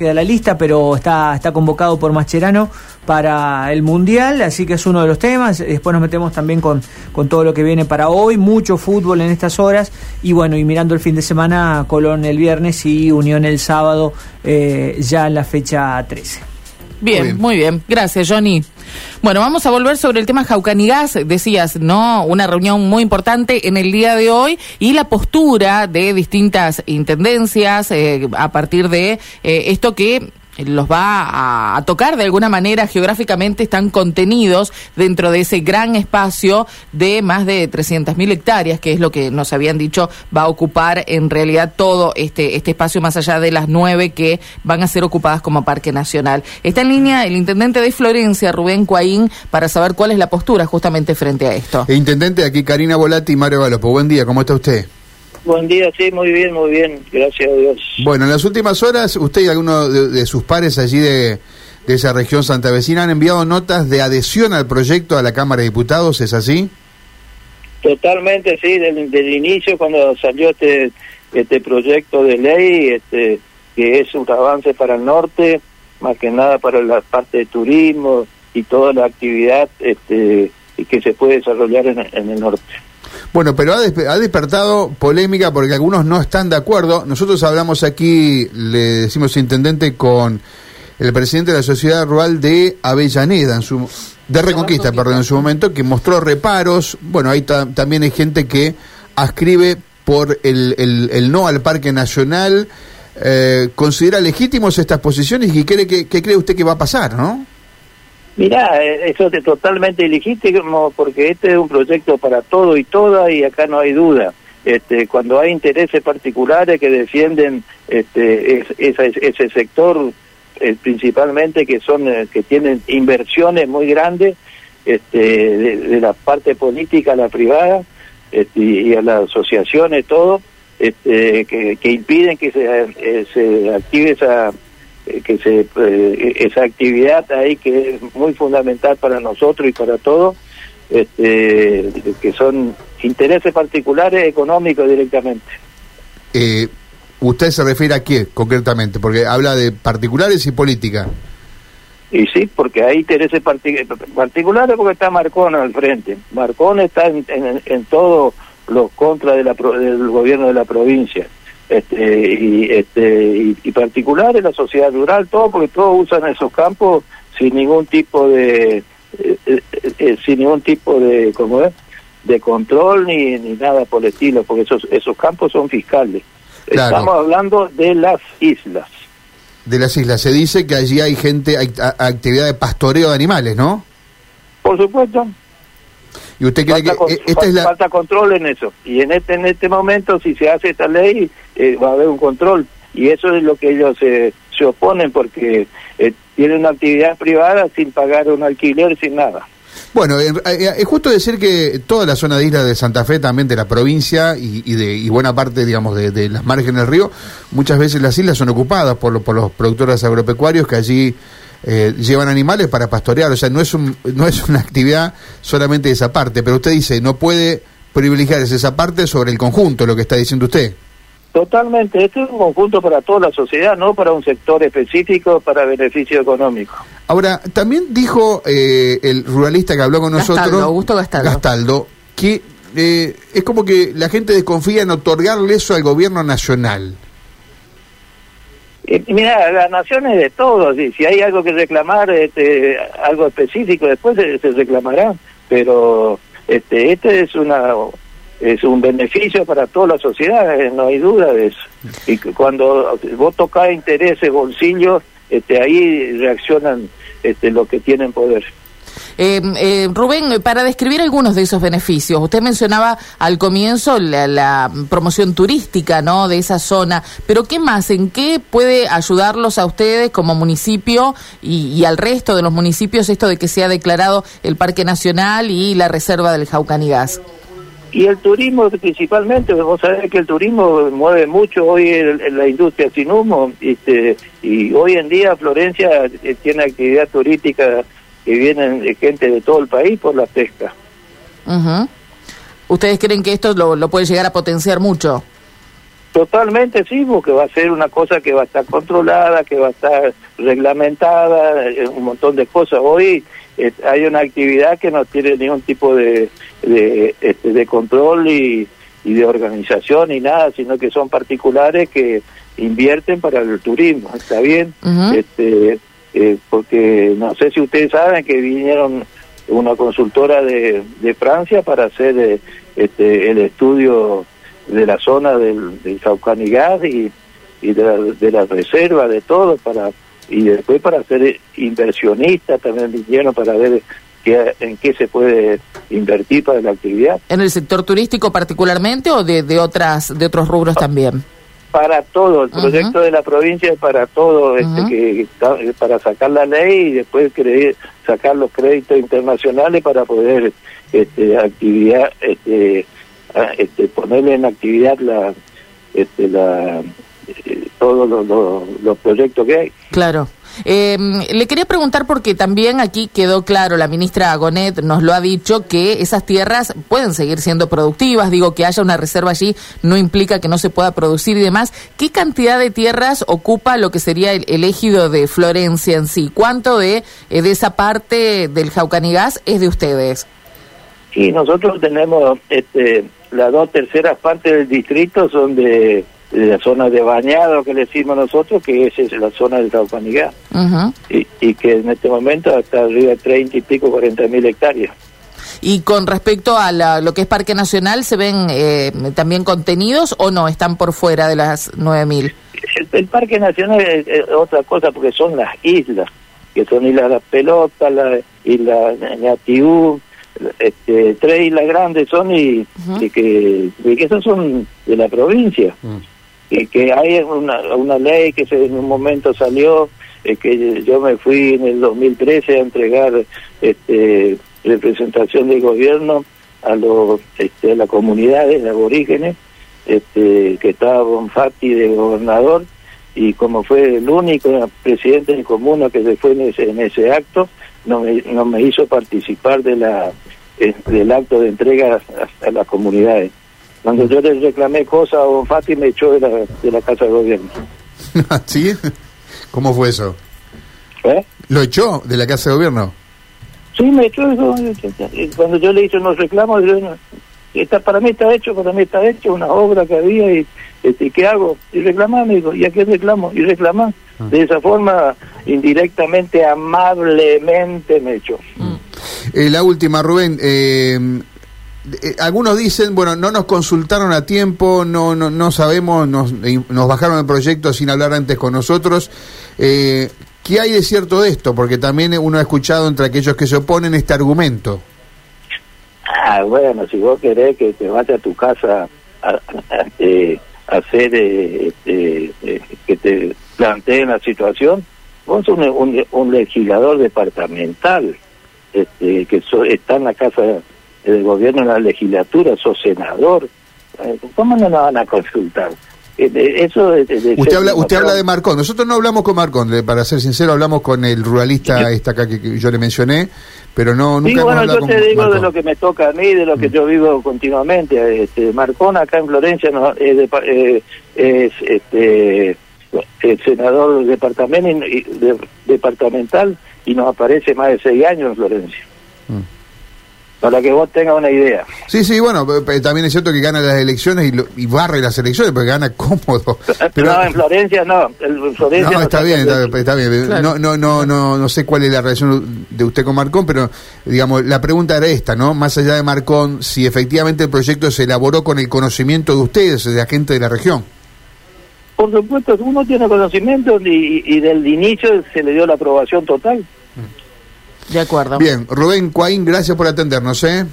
queda la lista, pero está, está convocado por Mascherano para el Mundial, así que es uno de los temas. Después nos metemos también con, con todo lo que viene para hoy, mucho fútbol en estas horas, y bueno, y mirando el fin de semana, Colón el viernes y Unión el sábado, eh, ya en la fecha 13. Bien, muy bien. Gracias, Johnny. Bueno, vamos a volver sobre el tema Jaucanigas. Decías, ¿no? Una reunión muy importante en el día de hoy y la postura de distintas intendencias eh, a partir de eh, esto que los va a, tocar de alguna manera geográficamente, están contenidos dentro de ese gran espacio de más de 300.000 hectáreas, que es lo que nos habían dicho va a ocupar en realidad todo este, este espacio más allá de las nueve que van a ser ocupadas como parque nacional. Está en línea el intendente de Florencia, Rubén Cuaín, para saber cuál es la postura justamente frente a esto. intendente, aquí Karina Volati y Mario Galopo. Buen día, ¿cómo está usted? Buen día, sí, muy bien, muy bien, gracias a Dios. Bueno, en las últimas horas, usted y algunos de, sus pares allí de, esa región santa vecina han enviado notas de adhesión al proyecto a la Cámara de Diputados, ¿es así? Totalmente, sí, del, inicio cuando salió este este proyecto de ley, este que es un avance para el norte, más que nada para la parte de turismo y toda la actividad este que se puede desarrollar en el norte. Bueno, pero ha, despertado polémica porque algunos no están de acuerdo. Nosotros hablamos aquí, le decimos intendente, con el presidente de la Sociedad Rural de Avellaneda, en su, de Reconquista, perdón, en su momento, que mostró reparos. Bueno, ahí también hay gente que ascribe por el, el, no al Parque Nacional. Eh, ¿Considera legítimos estas posiciones y qué cree, que, cree usted que va a pasar, no? Mirá, eh, eso es totalmente ilegítimo porque este es un proyecto para todo y toda y acá no hay duda. Este, cuando hay intereses particulares que defienden este, ese sector, eh, principalmente que son eh, que tienen inversiones muy grandes este, de, la parte política a la privada este, y a las asociaciones, todo, este, que, impiden que se, se active esa eh, que se eh, esa actividad ahí que es muy fundamental para nosotros y para todos este, que son intereses particulares económicos directamente. Eh, usted se refiere a qué concretamente porque habla de particulares y política. Y sí porque hay intereses particulares porque está Marcón al frente. Marcón está en, en, en todo los contra de la, del gobierno de la provincia este, y, este, y, particulares, la sociedad rural, todo, porque todos usan esos campos sin ningún tipo de, eh, eh, eh, sin ningún tipo de, ¿cómo es? de control ni, ni nada por el estilo, porque esos, esos campos son fiscales. Estamos hablando de las islas. De las islas. Se dice que allí hay gente, hay actividad de pastoreo de animales, ¿no? Por supuesto. ¿Y usted cree falta, que esta es la... falta control en eso? Y en este en este momento, si se hace esta ley, eh, va a haber un control. Y eso es lo que ellos se, se oponen porque eh, tienen una actividad privada sin pagar un alquiler, sin nada. Bueno, eh, es justo decir que toda la zona de isla de Santa Fe, también de la provincia y, de y buena parte, digamos, de, las márgenes del río, muchas veces las islas son ocupadas por, por los productores agropecuarios que allí eh, llevan animales para pastorear, o sea, no es, un, no es una actividad solamente de esa parte, pero usted dice, no puede privilegiar esa parte sobre el conjunto, lo que está diciendo usted. Totalmente, esto es un conjunto para toda la sociedad, no para un sector específico para beneficio económico. Ahora, también dijo eh, el ruralista que habló con nosotros, Augusto Gastaldo, Gastaldo que eh, es como que la gente desconfía en otorgarle eso al gobierno nacional. mira, la nación es de todos, y si hay algo que reclamar, este, algo específico, después se, se reclamará, pero este, este es una es un beneficio para toda la sociedad, eh, no hay duda de eso. Y cuando vos tocas intereses, bolsillos, este, ahí reaccionan este, los que tienen poder. Eh, eh, Rubén, para describir algunos de esos beneficios, usted mencionaba al comienzo la, promoción turística ¿no? de esa zona, pero ¿qué más? ¿En qué puede ayudarlos a ustedes como municipio y, y, al resto de los municipios esto de que se ha declarado el Parque Nacional y la Reserva del Jaucanigas? Y el turismo principalmente, vos sabés que el turismo mueve mucho hoy en, la industria sin humo, este, y hoy en día Florencia eh, tiene actividad turística que vienen gente de todo el país por la pesca. ¿Ustedes creen que esto lo, lo puede llegar a potenciar mucho? Totalmente sí, porque va a ser una cosa que va a estar controlada, que va a estar reglamentada, eh, un montón de cosas. Hoy eh, hay una actividad que no tiene ningún tipo de, de, este, de control y, y de organización ni nada, sino que son particulares que invierten para el turismo, ¿está bien? Este eh, Porque no sé si ustedes saben que vinieron una consultora de, de Francia para hacer eh, este, el estudio de la zona del, del Saucanigás y, y de, la, de la reserva, de todo, para y después para ser inversionistas también vinieron para ver qué, en qué se puede invertir para la actividad. ¿En el sector turístico particularmente o de, de otras de otros rubros también? para todo, el proyecto de la provincia es para todo, este, Ujú. que, que- para sacar la ley y después cre- sacar los créditos internacionales para poder este, actividad, este, a- este, ponerle en actividad la, este, la, eh, todos los, los- los proyectos que hay. Claro. Eh, le quería preguntar porque también aquí quedó claro, la ministra Agonet nos lo ha dicho, que esas tierras pueden seguir siendo productivas, digo que haya una reserva allí no implica que no se pueda producir y demás. ¿Qué cantidad de tierras ocupa lo que sería el, el ejido de Florencia en sí? ¿Cuánto de, eh, de esa parte del Jaucanigás es de ustedes? Y nosotros tenemos este, las dos terceras partes del distrito son de la zona de bañado que le decimos nosotros, que esa es la zona del Taupanigá. Y, y que en este momento está arriba de 30 y pico, 40 mil hectáreas. Y con respecto a la- lo que es Parque Nacional, ¿se ven eh, también contenidos o no? ¿Están por fuera de las 9000? El, el Parque Nacional es, es otra cosa porque son las islas, que son Isla La Pelota, la Isla Ñatiú, este, tres islas grandes son y, que, y que esas son de la provincia. Y que hay una, una ley que se, en un momento salió, eh, que yo me fui en el 2013 a entregar este, representación del gobierno a los este, a las comunidades de aborígenes, este, que estaba Bonfatti de gobernador, y como fue el único presidente de comuna que se fue en ese, en ese acto, no me, no me hizo participar de la eh, del acto de entrega a las comunidades. Cuando yo le reclamé cosas a Bonfatti me echó de la, de la casa de gobierno. ¿Sí? ¿Cómo fue eso? ¿Eh? ¿Lo echó de la Casa de Gobierno? Sí, me echó eso. Cuando yo le hice unos reclamos, yo, está, para mí está hecho, para mí está hecho, una obra que había y este, ¿qué hago? Y reclamar, dijo, ¿y a qué reclamo? Y reclamar. De esa forma, indirectamente, amablemente me echó. Eh, la última, Rubén. eh, eh, algunos dicen, bueno, no nos consultaron a tiempo, no no, no sabemos, nos, eh, nos bajaron el proyecto sin hablar antes con nosotros. Eh, ¿Qué hay de cierto de esto? Porque también uno ha escuchado entre aquellos que se oponen este argumento. Ah, bueno, si vos querés que te vaya a tu casa a, a- eh, a hacer, eh, eh, que te planteen la situación, vos sos un, un- un legislador departamental, este, que so- está en la casa del gobierno, en la legislatura, sos senador. Eh, ¿Cómo no nos van a consultar? Eh, Eso de- de- de Usted habla, usted habla de. Marcón. Nosotros no hablamos con Marcón, para ser sincero, hablamos con el ruralista esta acá que, que yo le mencioné, pero no nunca Sí, bueno, yo te digo de lo que me toca a mí, de lo que yo vivo continuamente. Este, Marcón acá en Florencia no, es, de- eh, es este, el senador departamento y- de- departamental y nos aparece más de seis años en Florencia. Mm. Para que vos tengas una idea. Sí, sí, bueno, también es cierto que gana las elecciones y, lo- y barre las elecciones porque gana cómodo. Pero, no, en Florencia no. En Florencia No, está bien, está, está bien. Claro. No, no, no, no, no sé cuál es la relación de usted con Marcón, pero digamos, la pregunta era esta, ¿no? Más allá de Marcón, si efectivamente el proyecto se elaboró con el conocimiento de ustedes, de la gente de la región. Por supuesto, uno tiene conocimiento y, y del inicio se le dio la aprobación total. De acuerdo. Bien, Rubén Cuaín, gracias por atendernos, ¿eh?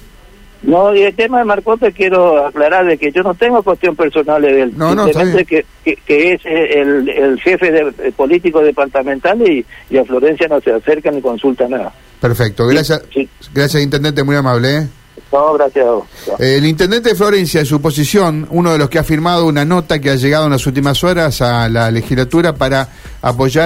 No, y el tema de Marcón te quiero aclarar de que yo no tengo cuestión personal de él. No, no, que, que, que es el, el jefe de, eh, político departamental y, y a Florencia no se acerca ni consulta nada. Perfecto, gracias, Sí. gracias Intendente, muy amable, ¿eh? No, gracias a vos. El intendente de Florencia, en su posición, uno de los que ha firmado una nota que ha llegado en las últimas horas a la legislatura para apoyar